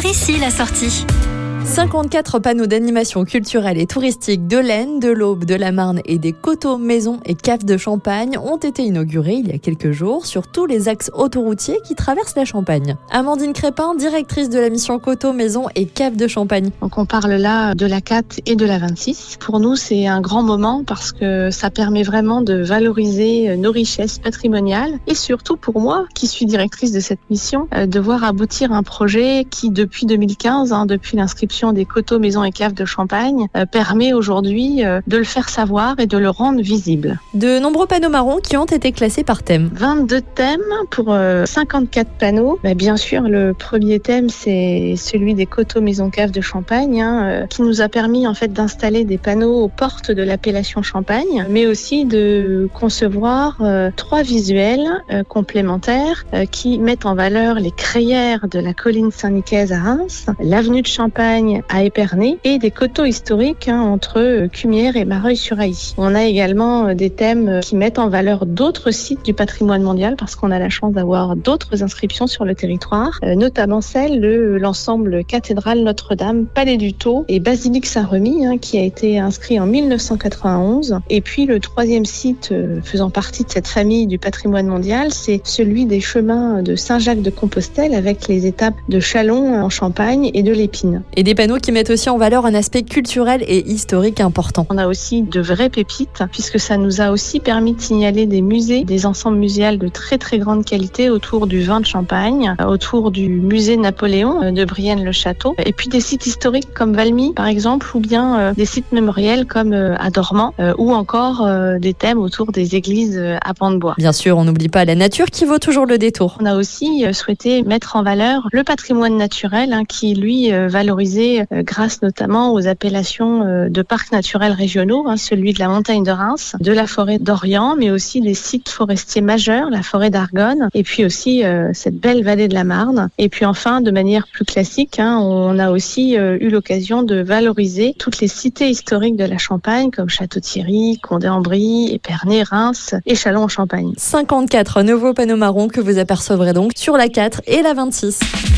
Par ici, la sortie. 54 panneaux d'animation culturelle et touristique de l'Aisne, de l'Aube, de la Marne et des coteaux, maisons et caves de Champagne ont été inaugurés il y a quelques jours sur tous les axes autoroutiers qui traversent la Champagne. Amandine Crépin, directrice de la mission coteaux, maisons et caves de Champagne. Donc on parle là de la 4 et de la 26. Pour nous, c'est un grand moment parce que ça permet vraiment de valoriser nos richesses patrimoniales et surtout pour moi, qui suis directrice de cette mission, euh, de voir aboutir un projet qui depuis 2015, hein, depuis l'inscription des coteaux, maisons et caves de Champagne euh, permet aujourd'hui euh, de le faire savoir et de le rendre visible. De nombreux panneaux marrons qui ont été classés par thème. 22 thèmes pour 54 euh, panneaux. Bah, bien sûr, le premier thème, c'est celui des coteaux, maisons, caves de Champagne, hein, qui nous a permis en fait d'installer des panneaux aux portes de l'appellation Champagne, mais aussi de concevoir trois visuels complémentaires qui mettent en valeur les crayères de la colline Saint-Nicaise à Reims, l'avenue de Champagne à Épernay et des coteaux historiques hein, entre euh, Cumières et Mareuil-sur-Ailly. On a également euh, des thèmes euh, qui mettent en valeur d'autres sites du patrimoine mondial parce qu'on a la chance d'avoir d'autres inscriptions sur le territoire, notamment celle de l'ensemble cathédrale Notre-Dame, Palais du Taux et Basilique Saint-Remy hein, qui a été inscrit en 1991. Et puis le troisième site faisant partie de cette famille du patrimoine mondial, c'est celui des chemins de Saint-Jacques de Compostelle avec les étapes de Chalon en Champagne et de l'Épine. Et des panneaux qui mettent aussi en valeur un aspect culturel et historique important. On a aussi de vraies pépites, puisque ça nous a aussi permis de signaler des musées, des ensembles muséales de très très grande qualité autour du vin de Champagne, autour du musée Napoléon euh, de Brienne-le-Château, et puis des sites historiques comme Valmy par exemple, ou bien euh, des sites mémoriels comme euh, à Dormant, ou encore des thèmes autour des églises à pans de bois. Bien sûr, on n'oublie pas la nature qui vaut toujours le détour. On a aussi souhaité mettre en valeur le patrimoine naturel hein, qui lui valorisé euh, grâce notamment aux appellations euh, de parcs naturels régionaux, hein, celui de la montagne de Reims, de la forêt d'Orient, mais aussi des sites forestiers majeurs, la forêt d'Argonne, et puis aussi euh, cette belle vallée de la Marne. Et puis enfin, de manière plus classique, hein, on a aussi eu l'occasion de valoriser toutes les cités historiques de la Champagne, comme Château-Thierry, Condé-en-Brie, Épernay, Reims et Châlons-en-Champagne. 54 nouveaux panneaux marrons que vous apercevrez donc sur la 4 et la 26.